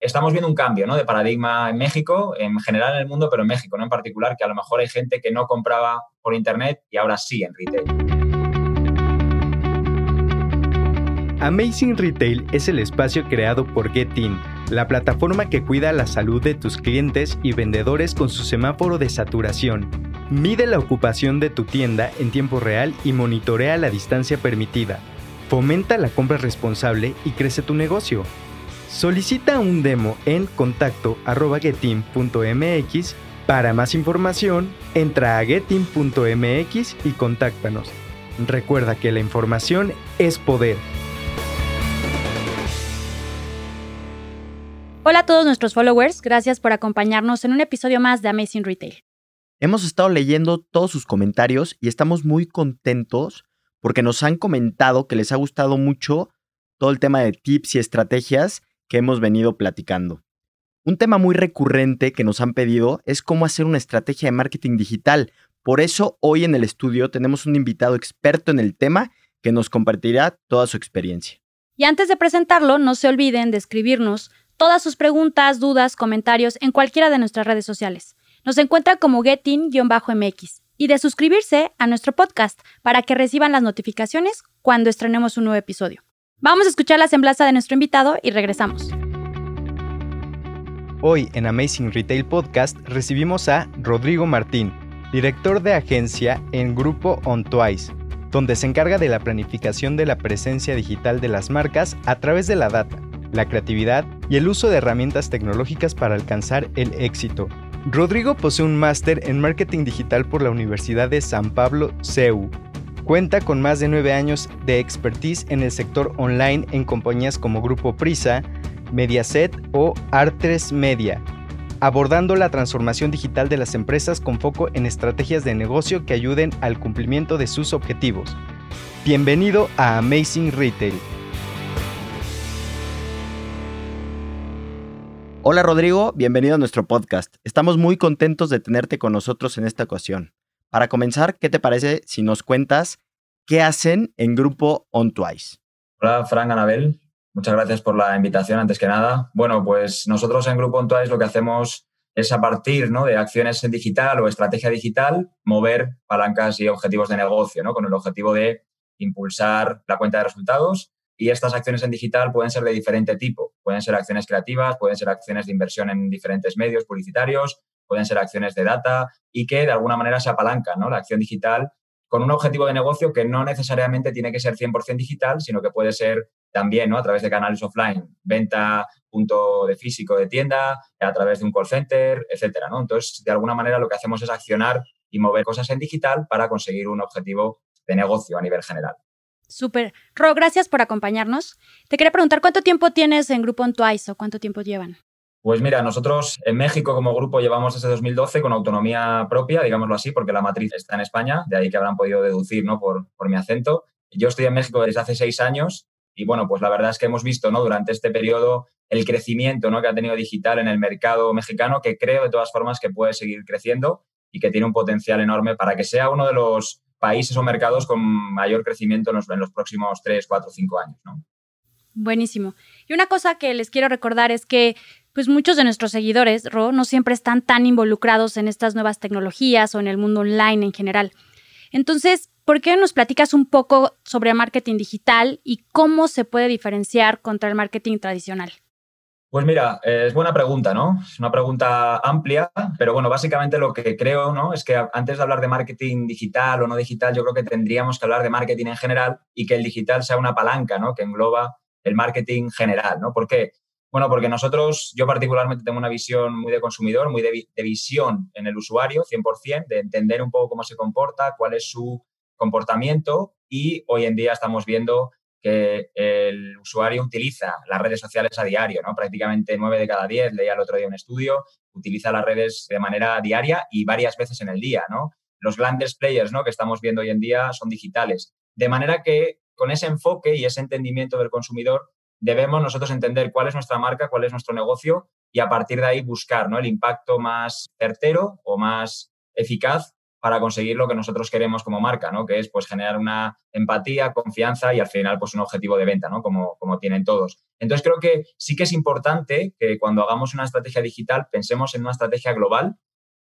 estamos viendo un cambio ¿no? de paradigma en México, en general en el mundo, pero en México ¿no? en particular, que a lo mejor hay gente que no compraba por Internet y ahora sí en retail. Amazing Retail es el espacio creado por GetIn, la plataforma que cuida la salud de tus clientes y vendedores con su semáforo de saturación. Mide la ocupación de tu tienda en tiempo real y monitorea la distancia permitida. Fomenta la compra responsable y crece tu negocio. Solicita un demo en contacto.getim.mx. Para más información, entra a getim.mx y contáctanos. Recuerda que la información es poder. Hola a todos nuestros followers, gracias por acompañarnos en un episodio más de Amazing Retail. Hemos estado leyendo todos sus comentarios y estamos muy contentos porque nos han comentado que les ha gustado mucho todo el tema de tips y estrategias que hemos venido platicando. Un tema muy recurrente que nos han pedido es cómo hacer una estrategia de marketing digital. Por eso hoy en el estudio tenemos un invitado experto en el tema que nos compartirá toda su experiencia. Y antes de presentarlo, no se olviden de escribirnos todas sus preguntas, dudas, comentarios en cualquiera de nuestras redes sociales. Nos encuentra como getin-mx y de suscribirse a nuestro podcast para que reciban las notificaciones cuando estrenemos un nuevo episodio. Vamos a escuchar la semblanza de nuestro invitado y regresamos. Hoy en Amazing Retail Podcast recibimos a Rodrigo Martín, director de agencia en Grupo On Twice, donde se encarga de la planificación de la presencia digital de las marcas a través de la data, la creatividad y el uso de herramientas tecnológicas para alcanzar el éxito. Rodrigo posee un máster en marketing digital por la Universidad de San Pablo, CEU, Cuenta con más de nueve años de expertise en el sector online en compañías como Grupo Prisa, Mediaset o Artres Media, abordando la transformación digital de las empresas con foco en estrategias de negocio que ayuden al cumplimiento de sus objetivos. Bienvenido a Amazing Retail. Hola Rodrigo, bienvenido a nuestro podcast. Estamos muy contentos de tenerte con nosotros en esta ocasión. Para comenzar, ¿qué te parece si nos cuentas qué hacen en Grupo On Twice? Hola, Frank, Anabel. Muchas gracias por la invitación, antes que nada. Bueno, pues nosotros en Grupo On Twice lo que hacemos es a partir ¿no? de acciones en digital o estrategia digital, mover palancas y objetivos de negocio, ¿no? con el objetivo de impulsar la cuenta de resultados. Y estas acciones en digital pueden ser de diferente tipo. Pueden ser acciones creativas, pueden ser acciones de inversión en diferentes medios publicitarios, pueden ser acciones de data y que de alguna manera se apalanca ¿no? la acción digital con un objetivo de negocio que no necesariamente tiene que ser 100% digital, sino que puede ser también ¿no? a través de canales offline, venta, punto de físico de tienda, a través de un call center, etcétera. ¿no? Entonces, de alguna manera lo que hacemos es accionar y mover cosas en digital para conseguir un objetivo de negocio a nivel general. Súper. Ro, gracias por acompañarnos. Te quería preguntar, ¿cuánto tiempo tienes en Grupo Twice o cuánto tiempo llevan? Pues mira, nosotros en México como grupo llevamos desde 2012 con autonomía propia, digámoslo así, porque la matriz está en España, de ahí que habrán podido deducir ¿no? por, mi acento. Yo estoy en México desde hace seis años y bueno, pues la verdad es que hemos visto ¿no? durante este periodo el crecimiento ¿no? que ha tenido digital en el mercado mexicano, que creo de todas formas que puede seguir creciendo y que tiene un potencial enorme para que sea uno de los países o mercados con mayor crecimiento en los, próximos tres, cuatro, cinco años. ¿no? Buenísimo. Y una cosa que les quiero recordar es que pues muchos de nuestros seguidores, Ro, no siempre están tan involucrados en estas nuevas tecnologías o en el mundo online en general. Entonces, ¿por qué nos platicas un poco sobre marketing digital y cómo se puede diferenciar contra el marketing tradicional? Pues mira, es buena pregunta, ¿no? Es una pregunta amplia, pero bueno, básicamente lo que creo, ¿no? Es que antes de hablar de marketing digital o no digital, yo creo que tendríamos que hablar de marketing en general y que el digital sea una palanca, ¿no? Que engloba el marketing general, ¿no? ¿Por qué? Bueno, porque nosotros, yo particularmente tengo una visión muy de consumidor, muy de, visión en el usuario, 100%, de entender un poco cómo se comporta, cuál es su comportamiento y hoy en día estamos viendo que el usuario utiliza las redes sociales a diario, ¿no? Prácticamente 9 de cada 10, leía el otro día un estudio, utiliza las redes de manera diaria y varias veces en el día, ¿no? Los grandes players, ¿no? Que estamos viendo hoy en día son digitales. De manera que con ese enfoque y ese entendimiento del consumidor debemos nosotros entender cuál es nuestra marca, cuál es nuestro negocio y a partir de ahí buscar ¿no? el impacto más certero o más eficaz para conseguir lo que nosotros queremos como marca, ¿no? Que es pues generar una empatía, confianza y al final pues un objetivo de venta, ¿no? Como, como tienen todos. Entonces creo que sí que es importante que cuando hagamos una estrategia digital pensemos en una estrategia global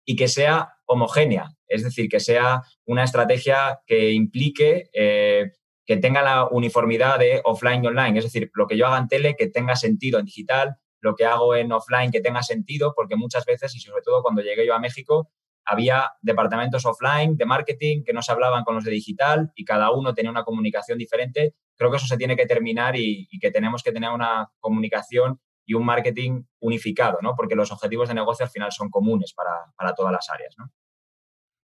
y que sea homogénea, es decir, que sea una estrategia que implique eh, que tenga la uniformidad de offline y online, es decir, lo que yo haga en tele que tenga sentido en digital, lo que hago en offline que tenga sentido, porque muchas veces, y sobre todo cuando llegué yo a México, había departamentos offline de marketing que no se hablaban con los de digital y cada uno tenía una comunicación diferente. Creo que eso se tiene que terminar y, que tenemos que tener una comunicación y un marketing unificado, ¿no? Porque los objetivos de negocio al final son comunes para, para todas las áreas, ¿no?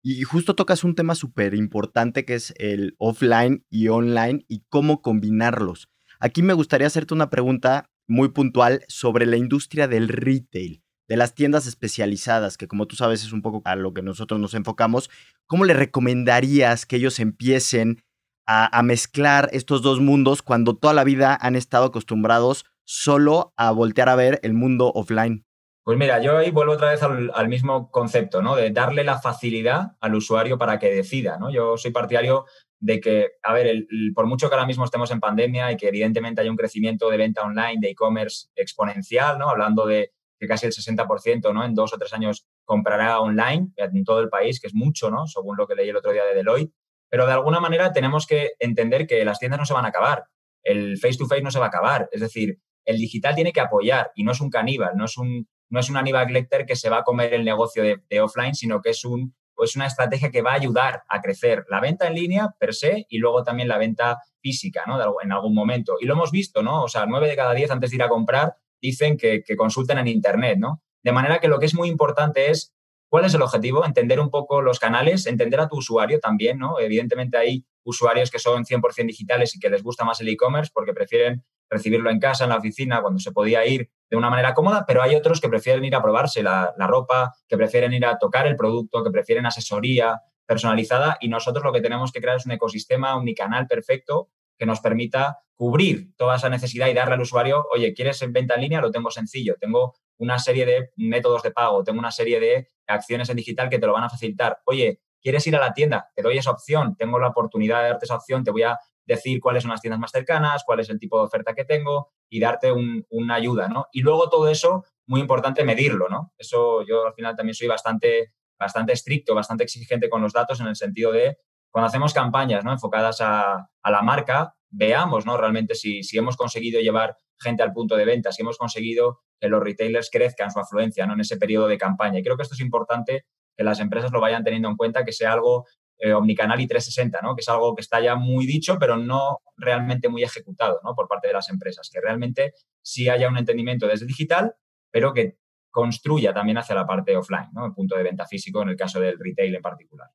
Y justo tocas un tema súper importante que es el offline y online y cómo combinarlos. Aquí me gustaría hacerte una pregunta muy puntual sobre la industria del retail de las tiendas especializadas, que como tú sabes es un poco a lo que nosotros nos enfocamos, ¿cómo le recomendarías que ellos empiecen a, mezclar estos dos mundos cuando toda la vida han estado acostumbrados solo a voltear a ver el mundo offline? Pues mira, yo ahí vuelvo otra vez al, mismo concepto, ¿no? De darle la facilidad al usuario para que decida, ¿no? Yo soy partidario de que, a ver, por mucho que ahora mismo estemos en pandemia y que evidentemente haya un crecimiento de venta online, de e-commerce exponencial, ¿no? Hablando de que casi el 60% ¿no? en dos o tres años comprará online en todo el país, que es mucho, ¿no? según lo que leí el otro día de Deloitte. Pero de alguna manera tenemos que entender que las tiendas no se van a acabar, el face-to-face no se va a acabar. Es decir, el digital tiene que apoyar y no es un caníbal, no es un, no es un Aníbal Lecter que se va a comer el negocio de, offline, sino que es, un, es una estrategia que va a ayudar a crecer la venta en línea per se y luego también la venta física, ¿no? en algún momento. Y lo hemos visto, ¿no? O sea, nueve de cada diez antes de ir a comprar dicen que, consulten en Internet, ¿no? De manera que lo que es muy importante es cuál es el objetivo, entender un poco los canales, entender a tu usuario también, ¿no? Evidentemente hay usuarios que son 100% digitales y que les gusta más el e-commerce porque prefieren recibirlo en casa, en la oficina, cuando se podía ir de una manera cómoda, pero hay otros que prefieren ir a probarse la, ropa, que prefieren ir a tocar el producto, que prefieren asesoría personalizada y nosotros lo que tenemos que crear es un ecosistema, un canal perfecto que nos permita cubrir toda esa necesidad y darle al usuario, oye, ¿quieres en venta en línea? Lo tengo sencillo. Tengo una serie de métodos de pago, tengo una serie de acciones en digital que te lo van a facilitar. Oye, ¿quieres ir a la tienda? Te doy esa opción, tengo la oportunidad de darte esa opción, te voy a decir cuáles son las tiendas más cercanas, cuál es el tipo de oferta que tengo y darte una ayuda, ¿no? Y luego todo eso, muy importante medirlo, ¿no? Eso yo al final también soy bastante, bastante estricto, bastante exigente con los datos en el sentido de cuando hacemos campañas ¿no? enfocadas a, la marca, veamos ¿no? realmente si, si, hemos conseguido llevar gente al punto de venta, si hemos conseguido que los retailers crezcan su afluencia en ese periodo de campaña. Y creo que esto es importante que las empresas lo vayan teniendo en cuenta, que sea algo eh, omnicanal y 360, ¿no? que es algo que está ya muy dicho, pero no realmente muy ejecutado por parte de las empresas, que realmente sí haya un entendimiento desde digital, pero que construya también hacia la parte offline, ¿no? el punto de venta físico en el caso del retail en particular.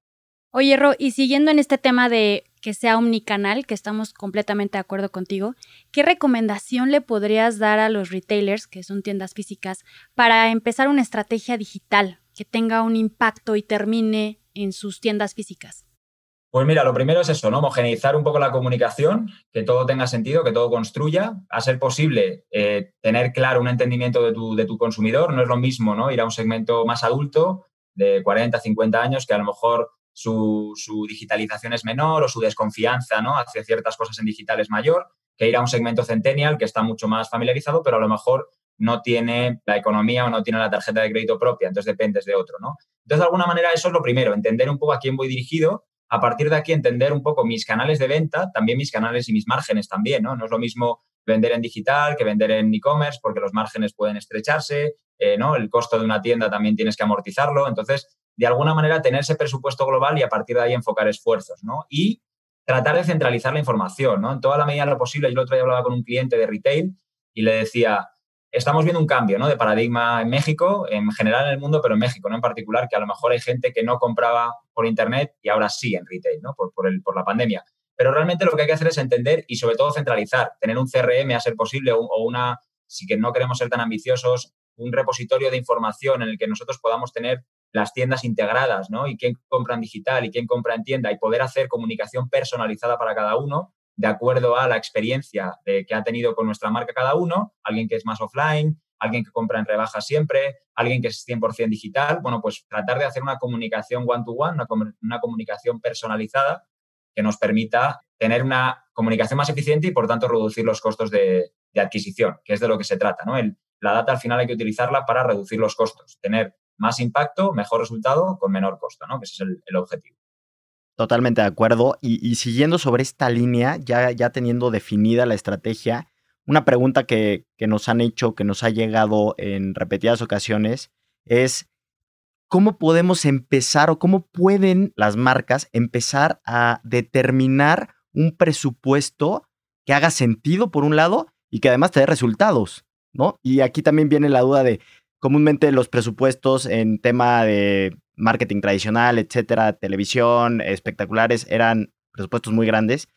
Oye, Ro, y siguiendo en este tema de que sea omnicanal, que estamos completamente de acuerdo contigo, ¿qué recomendación le podrías dar a los retailers, que son tiendas físicas, para empezar una estrategia digital que tenga un impacto y termine en sus tiendas físicas? Pues mira, lo primero es eso, ¿no? Homogeneizar un poco la comunicación, que todo tenga sentido, que todo construya, a ser posible eh, tener claro un entendimiento de tu, de tu consumidor. No es lo mismo, ¿no? Ir a un segmento más adulto de 40, 50 años, que a lo mejor su, digitalización es menor o su desconfianza ¿no? hacia ciertas cosas en digital es mayor, que ir a un segmento centennial que está mucho más familiarizado, pero a lo mejor no tiene la economía o no tiene la tarjeta de crédito propia, entonces dependes de otro, ¿no? Entonces, de alguna manera, eso es lo primero, entender un poco a quién voy dirigido, a partir de aquí entender un poco mis canales de venta, también mis canales y mis márgenes también, ¿no? Es lo mismo vender en digital que vender en e-commerce, porque los márgenes pueden estrecharse, eh, ¿no? El costo de una tienda también tienes que amortizarlo, entonces de alguna manera tener ese presupuesto global y a partir de ahí enfocar esfuerzos, ¿no? Y tratar de centralizar la información, ¿no? En toda la medida de lo posible. Yo el otro día hablaba con un cliente de retail y le decía, estamos viendo un cambio, ¿no? De paradigma en México, en general en el mundo, pero en México, ¿no? En particular, que a lo mejor hay gente que no compraba por Internet y ahora sí en retail, ¿no? Por, el, por la pandemia. Pero realmente lo que hay que hacer es entender y sobre todo centralizar, tener un CRM a ser posible o una, si que no queremos ser tan ambiciosos, un repositorio de información en el que nosotros podamos tener las tiendas integradas, ¿no? Y quién compra en digital y quién compra en tienda y poder hacer comunicación personalizada para cada uno de acuerdo a la experiencia que ha tenido con nuestra marca cada uno, alguien que es más offline, alguien que compra en rebaja siempre, alguien que es 100% digital. Bueno, pues tratar de hacer una comunicación one-to-one, una, comunicación personalizada que nos permita tener una comunicación más eficiente y, por tanto, reducir los costos de, adquisición, que es de lo que se trata. ¿no? la data al final hay que utilizarla para reducir los costos, tener más impacto, mejor resultado con menor costo, ¿no? que ese es el objetivo. Totalmente de acuerdo. Y, siguiendo sobre esta línea, ya, ya teniendo definida la estrategia, una pregunta que, que nos han hecho, que nos ha llegado en repetidas ocasiones, es cómo podemos empezar o cómo pueden las marcas empezar a determinar un presupuesto que haga sentido por un lado y que además te dé resultados, ¿no? Y aquí también viene la duda de comúnmente los presupuestos en tema de marketing tradicional, etcétera, televisión, espectaculares, eran presupuestos muy grandes.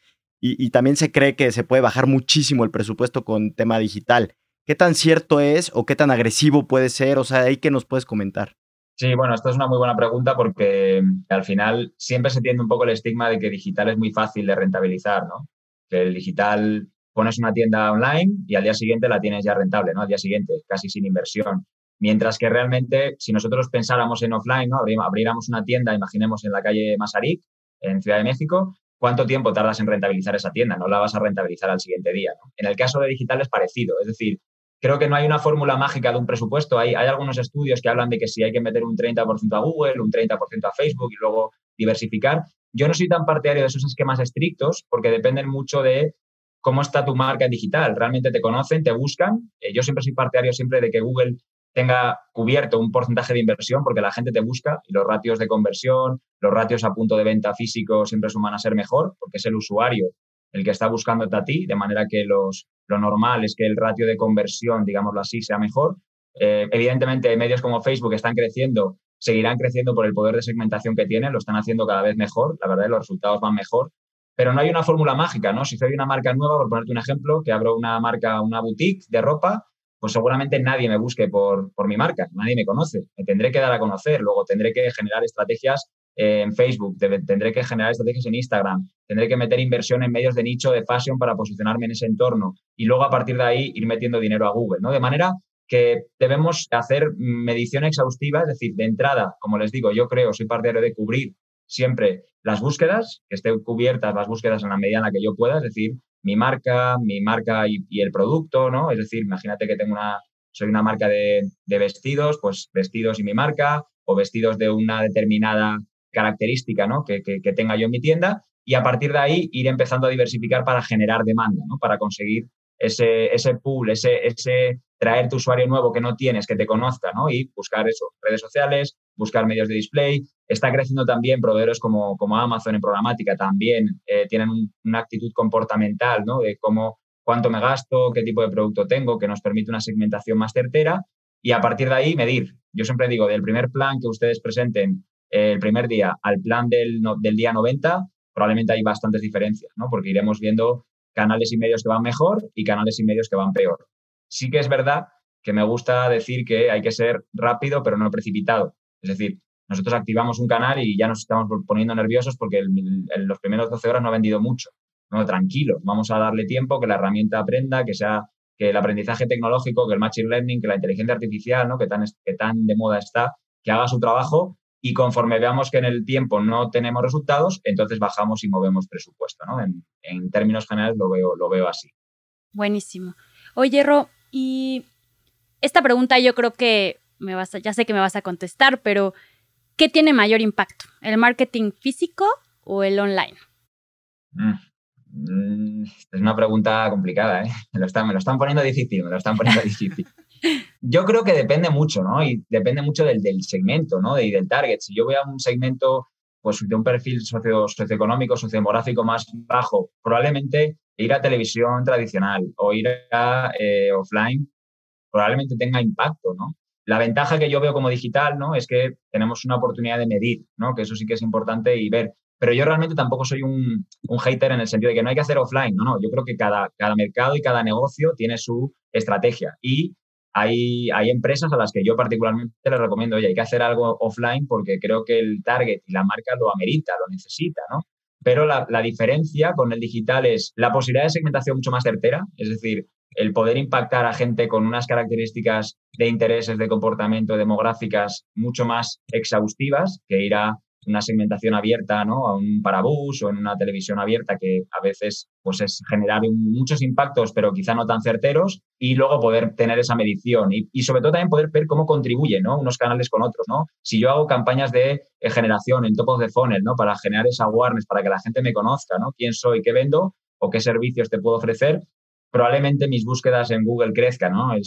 Y, también se cree que se puede bajar muchísimo el presupuesto con tema digital. ¿Qué tan cierto es o qué tan agresivo puede ser? O sea, ahí que nos puedes comentar. Sí, bueno, esta es una muy buena pregunta porque mm, al final siempre se tiende un poco el estigma de que digital es muy fácil de rentabilizar, ¿no? Que el digital pones una tienda online y al día siguiente la tienes ya rentable, ¿no? Al día siguiente, casi sin inversión. Mientras que realmente, si nosotros pensáramos en offline, ¿no? abriéramos una tienda, imaginemos en la calle Masaryk, en Ciudad de México, ¿cuánto tiempo tardas en rentabilizar esa tienda? No la vas a rentabilizar al siguiente día. En el caso de digital es parecido, es decir, creo que no hay una fórmula mágica de un presupuesto. Hay, hay algunos estudios que hablan de que si hay que meter un 30% a Google, un 30% a Facebook y luego diversificar. Yo no soy tan partidario de esos esquemas estrictos porque dependen mucho de cómo está tu marca digital. Realmente te conocen, te buscan. Eh, yo siempre soy partidario siempre de que Google tenga cubierto un porcentaje de inversión porque la gente te busca y los ratios de conversión, los ratios a punto de venta físico siempre suman a ser mejor porque es el usuario el que está buscándote a ti, de manera que los, lo normal es que el ratio de conversión, digámoslo así, sea mejor. Eh, evidentemente, medios como Facebook están creciendo, seguirán creciendo por el poder de segmentación que tienen, lo están haciendo cada vez mejor, la verdad, los resultados van mejor, pero no hay una fórmula mágica, ¿no? Si soy una marca nueva, por ponerte un ejemplo, que abro una marca, una boutique de ropa, pues seguramente nadie me busque por, por mi marca, nadie me conoce, me tendré que dar a conocer, luego tendré que generar estrategias en Facebook, tendré que generar estrategias en Instagram, tendré que meter inversión en medios de nicho de fashion para posicionarme en ese entorno y luego a partir de ahí ir metiendo dinero a Google, ¿no? De manera que debemos hacer medición exhaustiva, es decir, de entrada, como les digo, yo creo, soy partidario de cubrir siempre las búsquedas, que estén cubiertas las búsquedas en la medida en la que yo pueda, es decir, mi marca, mi marca y, el producto, ¿no? Es decir, imagínate que tengo una, soy una marca de, vestidos, pues vestidos y mi marca, o vestidos de una determinada característica, ¿no? Que, que, tenga yo en mi tienda, y a partir de ahí ir empezando a diversificar para generar demanda, ¿no? Para conseguir ese, ese pool, ese, ese traer tu usuario nuevo que no tienes, que te conozca, ¿no? Y buscar eso, redes sociales, buscar medios de display. Está creciendo también proveedores como, como Amazon en programática, también eh, tienen una actitud comportamental, ¿no? De cómo, cuánto me gasto, qué tipo de producto tengo, que nos permite una segmentación más certera y a partir de ahí medir. Yo siempre digo, del primer plan que ustedes presenten eh, el primer día al plan del, del día 90, probablemente hay bastantes diferencias, ¿no? Porque iremos viendo canales y medios que van mejor y canales y medios que van peor. Sí que es verdad que me gusta decir que hay que ser rápido pero no precipitado. Es decir, nosotros activamos un canal y ya nos estamos poniendo nerviosos porque en los primeros 12 horas no ha vendido mucho. No, tranquilo, vamos a darle tiempo, que la herramienta aprenda, que sea que el aprendizaje tecnológico, que el machine learning, que la inteligencia artificial, ¿no? que, tan, que tan de moda está, que haga su trabajo y conforme veamos que en el tiempo no tenemos resultados, entonces bajamos y movemos presupuesto. ¿no? En, términos generales lo veo, lo veo así. Buenísimo. Oye, Ro, y esta pregunta yo creo que me vas ya sé que me vas a contestar, pero ¿qué tiene mayor impacto? ¿El marketing físico o el online? Mm, es una pregunta complicada, ¿eh? Me lo, están, me lo están poniendo difícil, me lo están poniendo difícil. Yo creo que depende mucho, ¿no? Y depende mucho del, del segmento, ¿no? Y del target. Si yo voy a un segmento pues, de un perfil socio, socioeconómico, sociodemográfico más bajo, probablemente ir a televisión tradicional o ir a eh, offline probablemente tenga impacto, ¿no? La ventaja que yo veo como digital, ¿no? Es que tenemos una oportunidad de medir, ¿no? Que eso sí que es importante y ver. Pero yo realmente tampoco soy un, un hater en el sentido de que no hay que hacer offline, no, no. Yo creo que cada, cada mercado y cada negocio tiene su estrategia y hay, hay empresas a las que yo particularmente les recomiendo, oye, hay que hacer algo offline porque creo que el target y la marca lo amerita, lo necesita, ¿no? Pero la, la diferencia con el digital es la posibilidad de segmentación mucho más certera, es decir, el poder impactar a gente con unas características de intereses, de comportamiento, demográficas mucho más exhaustivas que ir a una segmentación abierta, ¿no? A un parabús o en una televisión abierta que a veces pues es generar muchos impactos, pero quizá no tan certeros, y luego poder tener esa medición y, sobre todo también poder ver cómo contribuyen, ¿no? Unos canales con otros, ¿no? Si yo hago campañas de eh, generación en topos de funnel, ¿no? Para generar esa awareness, para que la gente me conozca, ¿no? Quién soy, qué vendo o qué servicios te puedo ofrecer, probablemente mis búsquedas en Google crezcan, ¿no? El,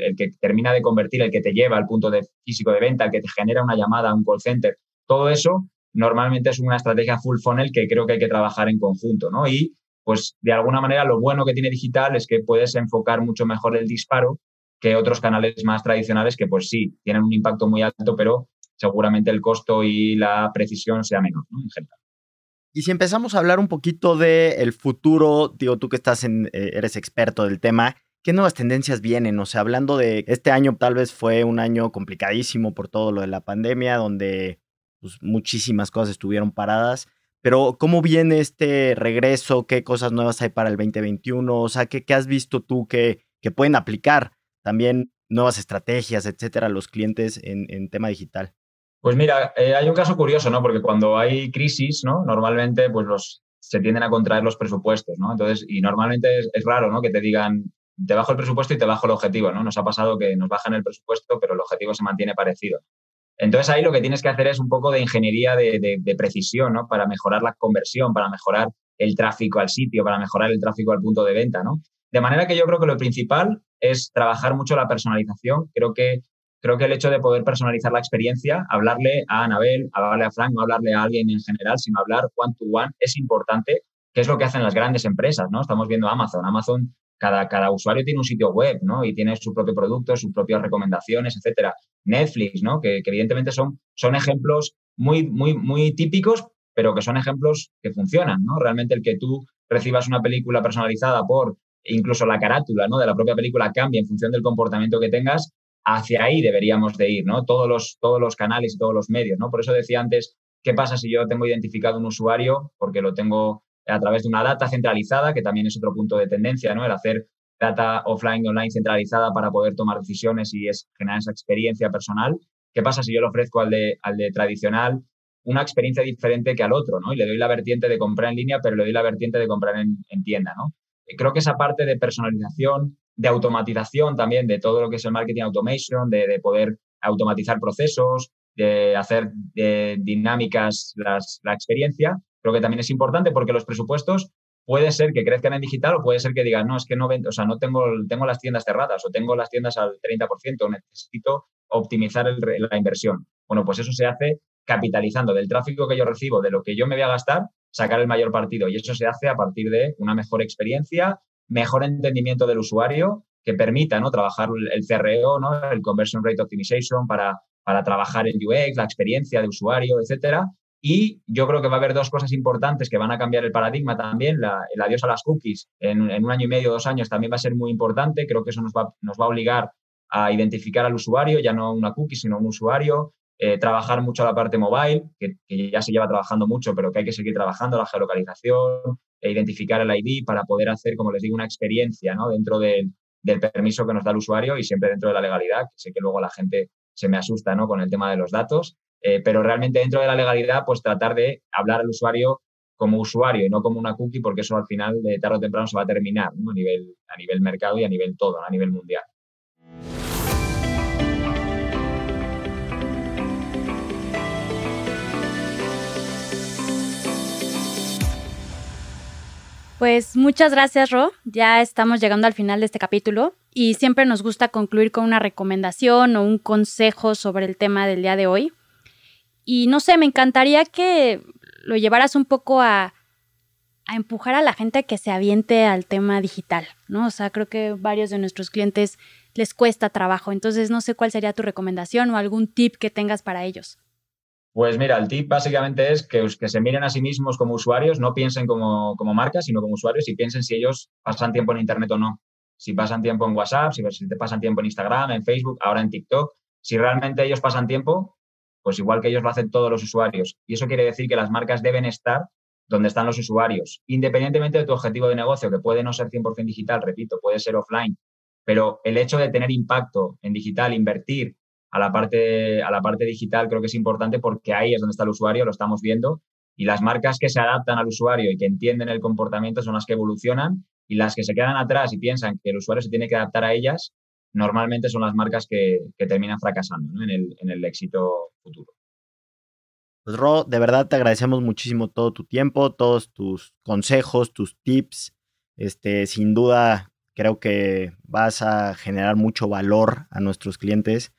el, que termina de convertir, el que te lleva al punto de físico de venta, el que te genera una llamada un call center, todo eso normalmente es una estrategia full funnel que creo que hay que trabajar en conjunto, ¿no? Y pues de alguna manera lo bueno que tiene digital es que puedes enfocar mucho mejor el disparo que otros canales más tradicionales que pues sí, tienen un impacto muy alto, pero seguramente el costo y la precisión sea menor, ¿no? En general. Y si empezamos a hablar un poquito del futuro, digo, tú que estás en, eh, eres experto del tema, ¿qué nuevas tendencias vienen? O sea, hablando de este año tal vez fue un año complicadísimo por todo lo de la pandemia, donde pues, muchísimas cosas estuvieron paradas. Pero, ¿cómo viene este regreso? ¿Qué cosas nuevas hay para el 2021? O sea, ¿qué, qué has visto tú que, que, pueden aplicar también nuevas estrategias, etcétera, a los clientes en, en tema digital? Pues mira, eh, hay un caso curioso, ¿no? Porque cuando hay crisis, ¿no? Normalmente, pues los, se tienden a contraer los presupuestos, ¿no? Entonces, y normalmente es, es, raro, ¿no? Que te digan, te bajo el presupuesto y te bajo el objetivo, ¿no? Nos ha pasado que nos bajan el presupuesto, pero el objetivo se mantiene parecido. Entonces ahí lo que tienes que hacer es un poco de ingeniería de, precisión, ¿no? Para mejorar la conversión, para mejorar el tráfico al sitio, para mejorar el tráfico al punto de venta, ¿no? De manera que yo creo que lo principal es trabajar mucho la personalización. Creo que, creo que el hecho de poder personalizar la experiencia, hablarle a Anabel, hablarle a Frank, no hablarle a alguien en general, sino hablar one to one, es importante, que es lo que hacen las grandes empresas, ¿no? Estamos viendo Amazon. Amazon cada, cada, usuario tiene un sitio web, ¿no? Y tiene su propio producto, sus propias recomendaciones, etcétera. Netflix, ¿no? Que, evidentemente son, son ejemplos muy, muy, muy típicos, pero que son ejemplos que funcionan, ¿no? Realmente el que tú recibas una película personalizada por incluso la carátula, ¿no? De la propia película cambia en función del comportamiento que tengas, hacia ahí deberíamos de ir, ¿no? Todos los, todos los canales y todos los medios, ¿no? Por eso decía antes, ¿qué pasa si yo tengo identificado un usuario porque lo tengo a través de una data centralizada, que también es otro punto de tendencia, ¿no? El hacer data offline online centralizada para poder tomar decisiones y es generar esa experiencia personal. ¿Qué pasa si yo le ofrezco al de, al de tradicional una experiencia diferente que al otro, ¿no? Y le doy la vertiente de comprar en línea, pero le doy la vertiente de comprar en, tienda, ¿no? Creo que esa parte de personalización, de automatización también de todo lo que es el marketing automation, de, poder automatizar procesos, de hacer dinámicas la experiencia, creo que también es importante porque los presupuestos puede ser que crezcan en digital o puede ser que digan, no, es que no vendo, o sea, no tengo, tengo las tiendas cerradas o tengo las tiendas al 30%, necesito optimizar la inversión. Bueno, pues eso se hace capitalizando del tráfico que yo recibo, de lo que yo me voy a gastar, sacar el mayor partido. Y eso se hace a partir de una mejor experiencia, mejor entendimiento del usuario, que permita ¿no? trabajar el CRO, ¿no? el Conversion Rate Optimization, para, para trabajar el UX, la experiencia de usuario, etcétera, y yo creo que va a haber dos cosas importantes que van a cambiar el paradigma también. el adiós a las cookies en, un año y medio, dos años también va a ser muy importante. Creo que eso nos va, nos va a obligar a identificar al usuario, ya no una cookie, sino un usuario. Eh, trabajar mucho la parte mobile, que, ya se lleva trabajando mucho, pero que hay que seguir trabajando, la geolocalización, e identificar el ID para poder hacer, como les digo, una experiencia ¿no? dentro del permiso que nos da el usuario y siempre dentro de la legalidad, que sé que luego la gente se me asusta ¿no? con el tema de los datos. Eh, pero realmente dentro de la legalidad, pues tratar de hablar al usuario como usuario y no como una cookie, porque eso al final, de tarde o temprano, se va a terminar a, nivel, a nivel mercado y a nivel todo, a nivel mundial. Pues muchas gracias, Ro. Ya estamos llegando al final de este capítulo y siempre nos gusta concluir con una recomendación o un consejo sobre el tema del día de hoy. Y no sé, me encantaría que lo llevaras un poco a, a empujar a la gente a que se aviente al tema digital, ¿no? O sea, creo que varios de nuestros clientes les cuesta trabajo. Entonces, no sé cuál sería tu recomendación o algún tip que tengas para ellos. Pues mira, el tip básicamente es que, que se miren a sí mismos como usuarios, no piensen como, como marcas, sino como usuarios y piensen si ellos pasan tiempo en Internet o no. Si pasan tiempo en WhatsApp, si, si te pasan tiempo en Instagram, en Facebook, ahora en TikTok. Si realmente ellos pasan tiempo, pues igual que ellos lo hacen todos los usuarios. Y eso quiere decir que las marcas deben estar donde están los usuarios, independientemente de tu objetivo de negocio, que puede no ser 100% digital, repito, puede ser offline, pero el hecho de tener impacto en digital, invertir a la parte, a la parte digital, creo que es importante porque ahí es donde está el usuario, lo estamos viendo, y las marcas que se adaptan al usuario y que entienden el comportamiento son las que evolucionan y las que se quedan atrás y piensan que el usuario se tiene que adaptar a ellas, normalmente son las marcas que, terminan fracasando en, el, en el éxito futuro. Pues Ro, de verdad te agradecemos muchísimo todo tu tiempo, todos tus consejos, tus tips. Este, sin duda, creo que vas a generar mucho valor a nuestros clientes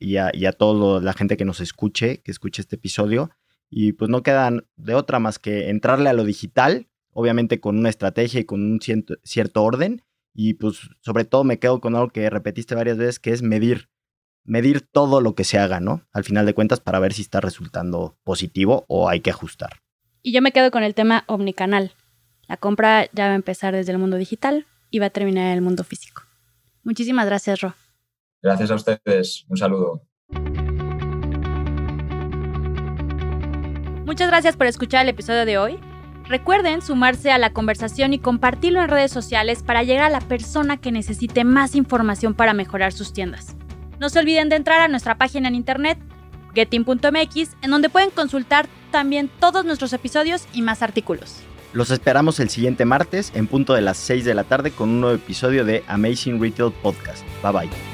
y, a, y, toda la gente que nos escuche, que escuche este episodio. Y pues no quedan de otra más que entrarle a lo digital, obviamente con una estrategia y con un cierto orden. Y pues sobre todo me quedo con algo que repetiste varias veces, que es medir medir todo lo que se haga, ¿no? Al final de cuentas, para ver si está resultando positivo o hay que ajustar. Y yo me quedo con el tema omnicanal. La compra ya va a empezar desde el mundo digital y va a terminar en el mundo físico. Muchísimas gracias, Ro. Gracias a ustedes. Un saludo. Muchas gracias por escuchar el episodio de hoy. Recuerden sumarse a la conversación y compartirlo en redes sociales para llegar a la persona que necesite más información para mejorar sus tiendas. No se olviden de entrar a nuestra página en internet getin.mx, en donde pueden consultar también todos nuestros episodios y más artículos. Los esperamos el siguiente martes en punto de las 6 de la tarde con un nuevo episodio de Amazing Retail Podcast. Bye bye.